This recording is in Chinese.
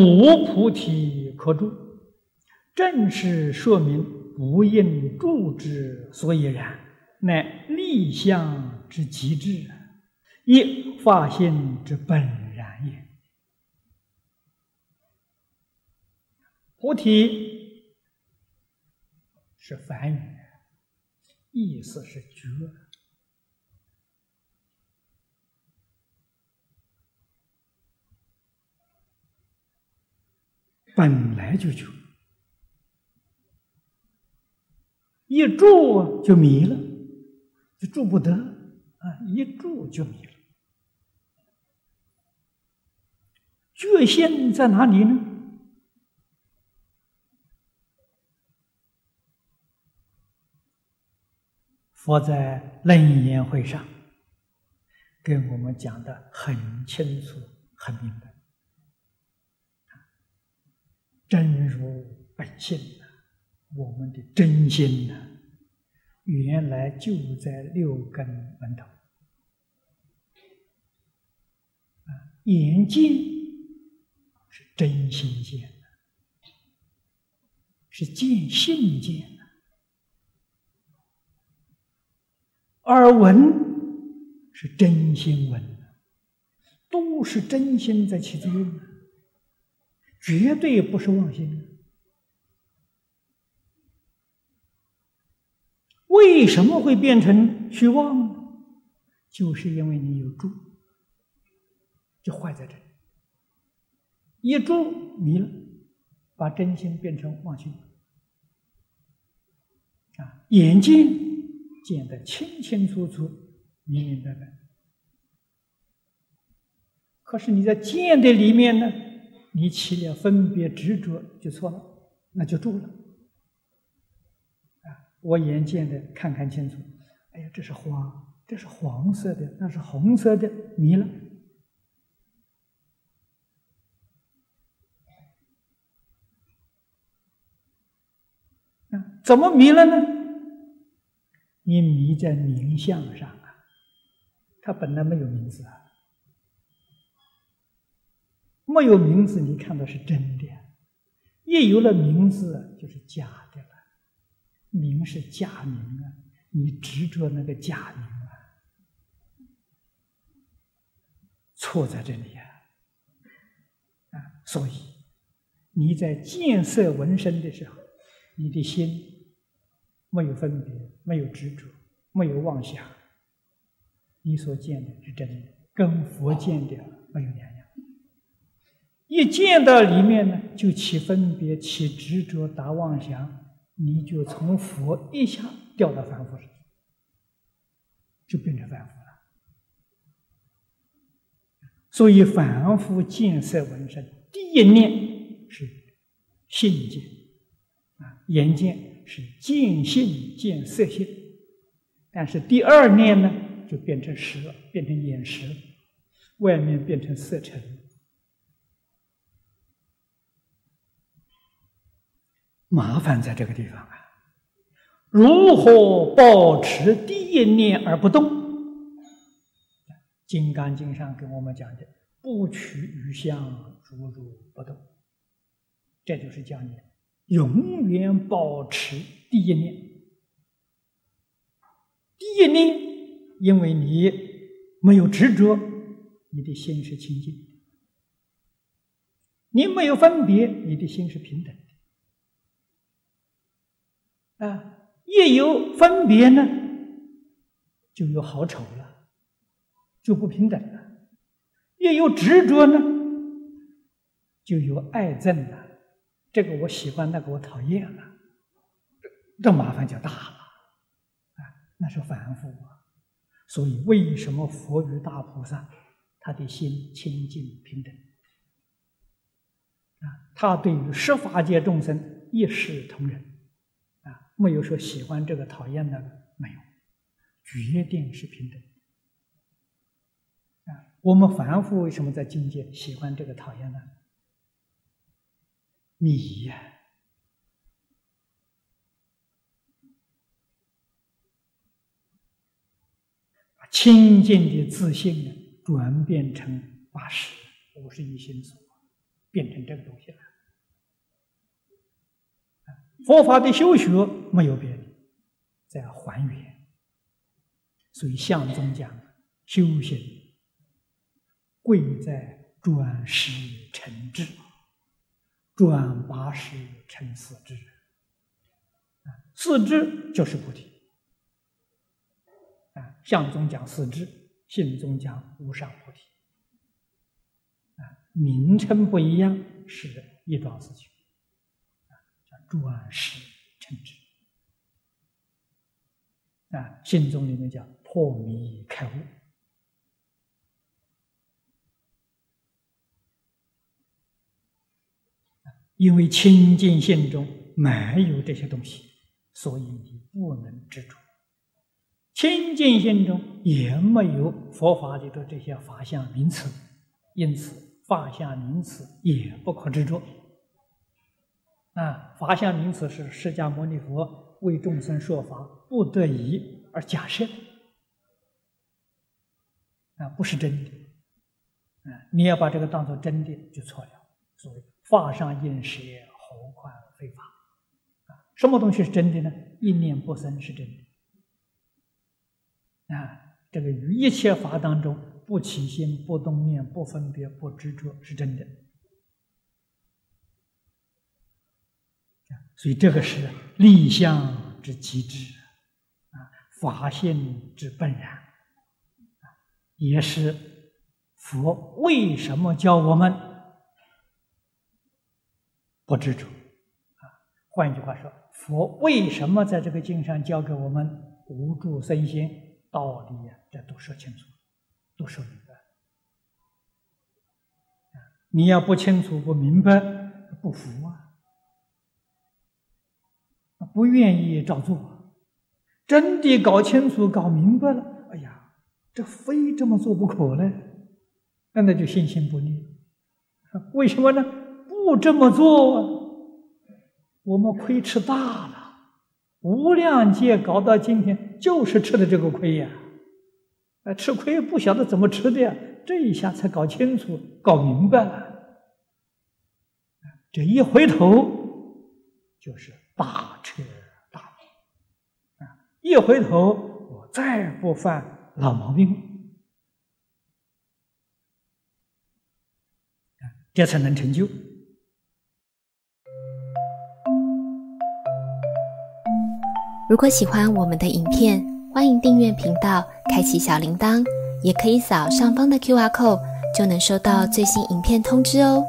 无菩提可住，正是说明不应住之所以然，乃立相之极致，亦法性之本然也。菩提是梵语，意思是觉。本来就就一住就迷了，就住不得啊！一住就迷了。觉性在哪里呢？佛在楞严会上跟我们讲的很清楚、很明白。真如本性呐，我们的真心呐，原来就在六根门头啊。眼见是真心见是见性见；耳闻是真心闻都是真心在起作用。绝对不是妄心。为什么会变成虚妄呢？就是因为你有住，就坏在这里。一住迷了，把真心变成妄心。啊，眼睛见得清清楚楚、明明白白。可是你在见的里面呢？你起了分别执着，就错了，那就住了。啊，我眼见的看看清楚，哎呀，这是花，这是黄色的，那是红色的，迷了。啊，怎么迷了呢？你迷在名相上啊，它本来没有名字啊。没有名字，你看到是真的；一有了名字，就是假的了。名是假名啊，你执着那个假名啊，错在这里呀！啊，所以你在见色闻声的时候，你的心没有分别，没有执着，没有妄想，你所见的是真的，跟佛见的没有两样。一见到里面呢，就起分别、起执着、打妄想，你就从佛一下掉到凡夫上，就变成凡夫了。所以凡夫见色闻声，第一念是信见，啊，眼见是见性见色性，但是第二念呢，就变成识，变成眼识，外面变成色尘。麻烦在这个地方啊！如何保持第一念而不动？《金刚经》上跟我们讲的“不取于相，如如不动”，这就是讲你永远保持第一念。第一念，因为你没有执着，你的心是清净；你没有分别，你的心是平等。啊，一有分别呢，就有好丑了，就不平等了；一有执着呢，就有爱憎了。这个我喜欢，那个我讨厌了，这这麻烦就大了。啊，那是凡夫啊。所以，为什么佛与大菩萨他的心清净平等？啊，他对于十法界众生一视同仁。没有说喜欢这个讨厌那个，没有，决定是平等。啊，我们凡夫为什么在境界喜欢这个讨厌呢？迷呀，把清净的自信呢转变成八十五十一心所，变成这个东西了。佛法的修学没有别的，在还原。所以相宗讲修行，贵在转识成智，转八识成四智。四智就是菩提。啊，相宗讲四智，信宗讲无上菩提。啊，名称不一样，是一桩事情。转世成智。啊，信宗里面叫破迷开悟。因为清净心中没有这些东西，所以你不能执着。清净心中也没有佛法里的这些法相名词，因此法相名词也不可执着。啊，法相名词是释迦牟尼佛为众生说法不得已而假设，啊，不是真的。啊，你要把这个当做真的就错了。所谓法上应舍，何况非法？啊，什么东西是真的呢？一念不生是真的。啊，这个于一切法当中不起心、不动念、不分别、不执着，是真的。所以这个是立相之极致，啊，法性之本然，也是佛为什么教我们不执着？啊，换一句话说，佛为什么在这个经上教给我们无住身心？道理呀，这都说清楚，都说明白。你要不清楚、不明白、不服啊，不愿意照做，真的搞清楚、搞明白了，哎呀，这非这么做不可呢，那那就信心不立。为什么呢？不这么做，我们亏吃大了。无量劫搞到今天，就是吃的这个亏呀！啊，吃亏不晓得怎么吃的呀，这一下才搞清楚、搞明白了。这一回头，就是大彻大悟。啊，一回头，我再不犯老毛病，这才能成就。如果喜欢我们的影片，欢迎订阅频道，开启小铃铛，也可以扫上方的 Q R code，就能收到最新影片通知哦。